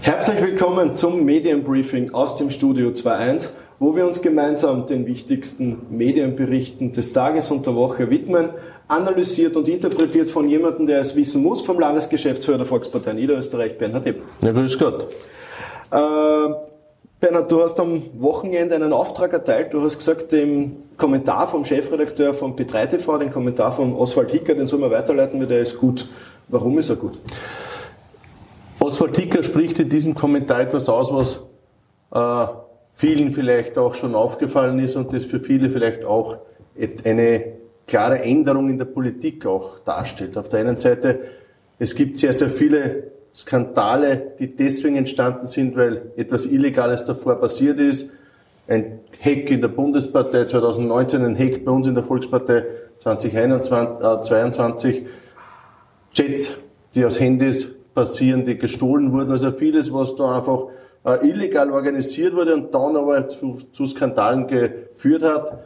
Herzlich willkommen zum Medienbriefing aus dem Studio 2.1, wo wir uns gemeinsam den wichtigsten Medienberichten des Tages und der Woche widmen, analysiert und interpretiert von jemandem, der es wissen muss, vom Landesgeschäftsführer der Volkspartei Niederösterreich, Bernhard Epp. Ja, grüß Gott. Äh, Bernhard, du hast am Wochenende einen Auftrag erteilt. Du hast gesagt, den Kommentar vom Chefredakteur von P3 TV, den Kommentar von Oswald Hicker, den soll man weiterleiten, weil der ist gut. Warum ist er gut? Oswald Hicker spricht in diesem Kommentar etwas aus, was äh, vielen vielleicht auch schon aufgefallen ist und das für viele vielleicht auch eine klare Änderung in der Politik auch darstellt. Auf der einen Seite, es gibt sehr, sehr viele Skandale, die deswegen entstanden sind, weil etwas Illegales davor passiert ist. Ein Hack in der Bundespartei 2019, ein Hack bei uns in der Volkspartei 2022, äh, Chats, die aus Handys passieren, die gestohlen wurden. Also vieles, was da einfach äh, illegal organisiert wurde und dann aber zu, zu Skandalen geführt hat.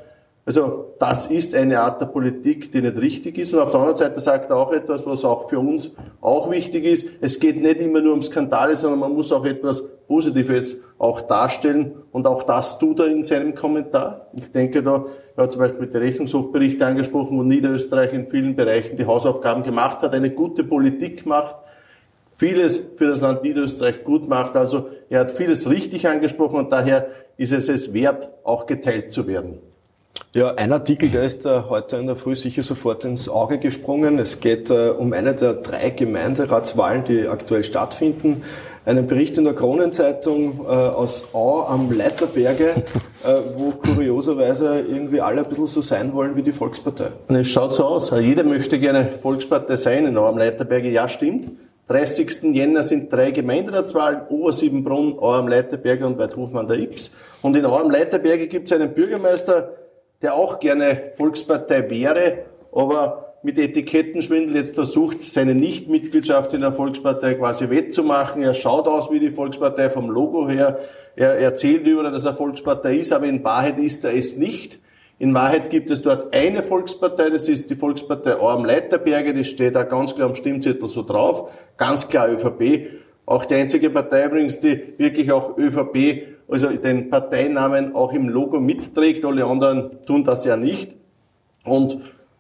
Also das ist eine Art der Politik, die nicht richtig ist. Und auf der anderen Seite sagt er auch etwas, was auch für uns auch wichtig ist. Es geht nicht immer nur um Skandale, sondern man muss auch etwas Positives auch darstellen. Und auch das tut er in seinem Kommentar. Ich denke da, er hat zum Beispiel die Rechnungshofberichte angesprochen, wo Niederösterreich in vielen Bereichen die Hausaufgaben gemacht hat, eine gute Politik macht, vieles für das Land Niederösterreich gut macht. Also er hat vieles richtig angesprochen und daher ist es es wert, auch geteilt zu werden. Ja, ein Artikel, der ist äh, heute in der Früh sicher sofort ins Auge gesprungen. Es geht äh, um eine der drei Gemeinderatswahlen, die aktuell stattfinden. Einen Bericht in der Kronenzeitung äh, aus Au am Leiterberge, äh, wo kurioserweise irgendwie alle ein bisschen so sein wollen wie die Volkspartei. Es schaut so aus. Jeder möchte gerne Volkspartei sein in Au am Leiterberge. Ja, stimmt. 30. Jänner sind drei Gemeinderatswahlen, Obersiebenbrunn, Au am Leiterberge und Weidhofen an der Ips. Und in Au am Leiterberge gibt es einen Bürgermeister, der auch gerne Volkspartei wäre, aber mit Etikettenschwindel jetzt versucht, seine Nichtmitgliedschaft in der Volkspartei quasi wettzumachen. Er schaut aus wie die Volkspartei vom Logo her. Er erzählt über, dass er Volkspartei ist, aber in Wahrheit ist er es nicht. In Wahrheit gibt es dort eine Volkspartei, das ist die Volkspartei Orm Leiterberge, das steht da ganz klar am Stimmzettel so drauf, ganz klar ÖVP. Auch die einzige Partei übrigens, die wirklich auch ÖVP also den Parteinamen auch im Logo mitträgt. Alle anderen tun das ja nicht. Und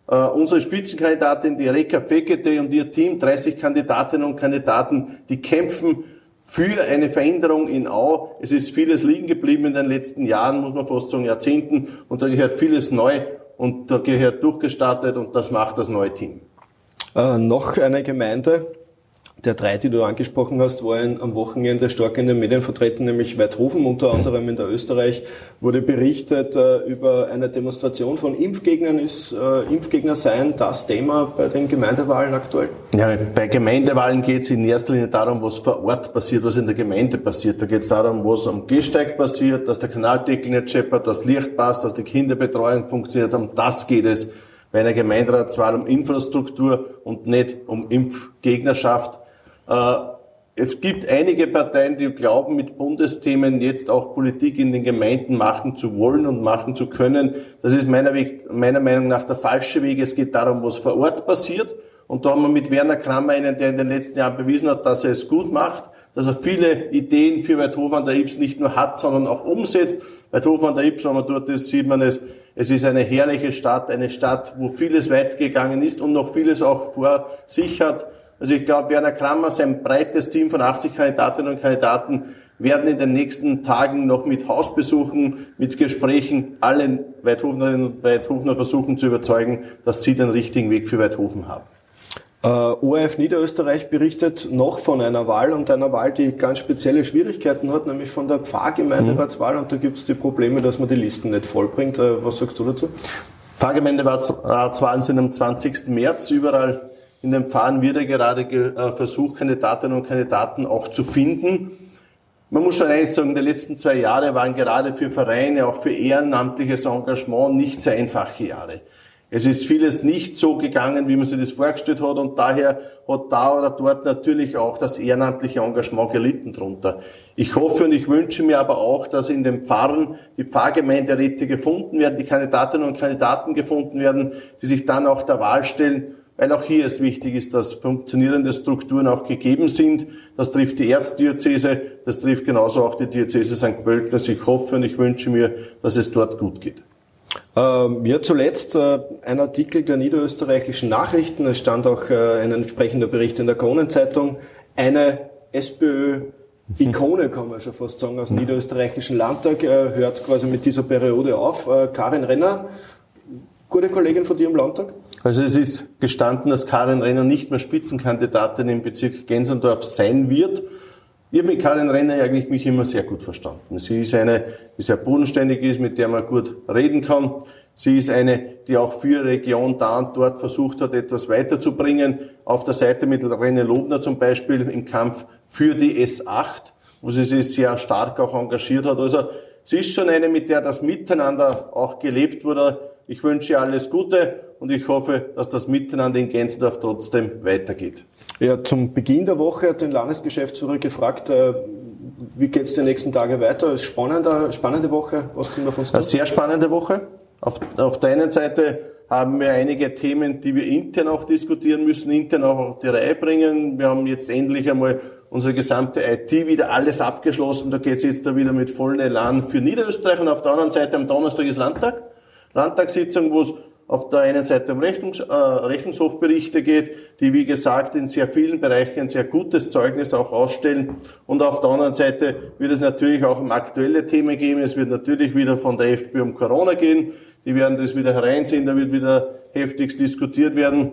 äh, unsere Spitzenkandidatin, die Reka Fekete und ihr Team, 30 Kandidatinnen und Kandidaten, die kämpfen für eine Veränderung in Au. Es ist vieles liegen geblieben in den letzten Jahren, muss man fast sagen Jahrzehnten, und da gehört vieles neu und da gehört durchgestartet und das macht das neue Team. Äh, noch eine Gemeinde, der drei, die du angesprochen hast, waren am Wochenende stark in den Medien vertreten, nämlich Weidhofen, unter anderem in der Österreich wurde berichtet äh, über eine Demonstration von Impfgegnern. Ist äh, Impfgegner sein das Thema bei den Gemeindewahlen aktuell? Ja, bei Gemeindewahlen geht es in erster Linie darum, was vor Ort passiert, was in der Gemeinde passiert. Da geht es darum, was am Gehsteig passiert, dass der Kanaldeckel nicht scheppert, dass Licht passt, dass die Kinderbetreuung funktioniert. Um das geht es bei einer Gemeinderatswahl um Infrastruktur und nicht um Impfgegnerschaft. Äh, es gibt einige Parteien, die glauben, mit Bundesthemen jetzt auch Politik in den Gemeinden machen zu wollen und machen zu können. Das ist meiner, Weg, meiner Meinung nach der falsche Weg. Es geht darum, was vor Ort passiert. Und da haben wir mit Werner Krammer einen, der in den letzten Jahren bewiesen hat, dass er es gut macht, dass er viele Ideen für Weidhofen an der Ips nicht nur hat, sondern auch umsetzt. Weidhofen an der Ips, wenn man dort ist, sieht man es. Es ist eine herrliche Stadt, eine Stadt, wo vieles weit gegangen ist und noch vieles auch vor sich hat. Also ich glaube, Werner Krammer, sein breites Team von 80 Kandidatinnen und Kandidaten werden in den nächsten Tagen noch mit Hausbesuchen, mit Gesprächen allen Weidhofnerinnen und Weidhofner versuchen zu überzeugen, dass sie den richtigen Weg für Weidhofen haben. Uh, ORF Niederösterreich berichtet noch von einer Wahl und einer Wahl, die ganz spezielle Schwierigkeiten hat, nämlich von der Pfarrgemeinderatswahl und da gibt es die Probleme, dass man die Listen nicht vollbringt. Uh, was sagst du dazu? Pfarrgemeinderatswahlen sind am 20. März überall in den Pfaden wird ja gerade äh, versucht, Kandidatinnen und Kandidaten auch zu finden. Man muss schon eines sagen, die letzten zwei Jahre waren gerade für Vereine, auch für ehrenamtliches Engagement nicht sehr einfache Jahre. Es ist vieles nicht so gegangen, wie man sich das vorgestellt hat und daher hat da oder dort natürlich auch das ehrenamtliche Engagement gelitten drunter. Ich hoffe und ich wünsche mir aber auch, dass in den Pfarren die Pfarrgemeinderäte gefunden werden, die Kandidatinnen und Kandidaten gefunden werden, die sich dann auch der Wahl stellen weil auch hier es wichtig ist, dass funktionierende Strukturen auch gegeben sind. Das trifft die Erzdiözese, das trifft genauso auch die Diözese St. Pölten. Also ich hoffe und ich wünsche mir, dass es dort gut geht. Ähm, ja, zuletzt äh, ein Artikel der niederösterreichischen Nachrichten. Es stand auch äh, ein entsprechender Bericht in der Kronenzeitung. Eine SPÖ Ikone, kann man schon fast sagen, aus dem niederösterreichischen Landtag, äh, hört quasi mit dieser Periode auf. Karin Renner, gute Kollegin von dir im Landtag? Also es ist gestanden, dass Karin Renner nicht mehr Spitzenkandidatin im Bezirk Gensendorf sein wird. Ich habe mit Karin Renner eigentlich mich immer sehr gut verstanden. Sie ist eine, die sehr bodenständig ist, mit der man gut reden kann. Sie ist eine, die auch für ihre Region da und dort versucht hat, etwas weiterzubringen. Auf der Seite mit René Lobner zum Beispiel im Kampf für die S8, wo sie sich sehr stark auch engagiert hat. Also sie ist schon eine, mit der das Miteinander auch gelebt wurde. Ich wünsche alles Gute und ich hoffe, dass das Miteinander in Gänzendorf trotzdem weitergeht. Ja, zum Beginn der Woche hat den Landesgeschäftsführer gefragt, äh, wie geht es die nächsten Tage weiter? Ist spannende, spannende Woche. Was kommt auf uns Eine sehr spannende Woche. Auf, auf der einen Seite haben wir einige Themen, die wir intern auch diskutieren müssen, intern auch auf die Reihe bringen. Wir haben jetzt endlich einmal unsere gesamte IT wieder alles abgeschlossen. Da geht es jetzt da wieder mit vollen Elan für Niederösterreich. Und auf der anderen Seite am Donnerstag ist Landtag. Landtagssitzung, wo es auf der einen Seite um Rechnungs, äh, Rechnungshofberichte geht, die wie gesagt in sehr vielen Bereichen ein sehr gutes Zeugnis auch ausstellen. Und auf der anderen Seite wird es natürlich auch um aktuelle Themen gehen. Es wird natürlich wieder von der FPÖ um Corona gehen. Die werden das wieder hereinziehen, da wird wieder heftigst diskutiert werden.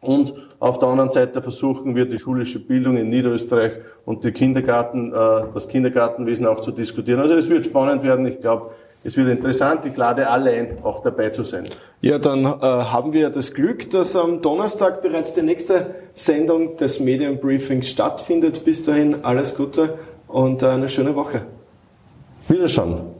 Und auf der anderen Seite versuchen wir die schulische Bildung in Niederösterreich und die Kindergarten, äh, das Kindergartenwesen auch zu diskutieren. Also es wird spannend werden. Ich glaube, es wird interessant. Ich lade alle ein, auch dabei zu sein. Ja, dann äh, haben wir das Glück, dass am Donnerstag bereits die nächste Sendung des Medienbriefings stattfindet. Bis dahin alles Gute und äh, eine schöne Woche. Wiederschauen.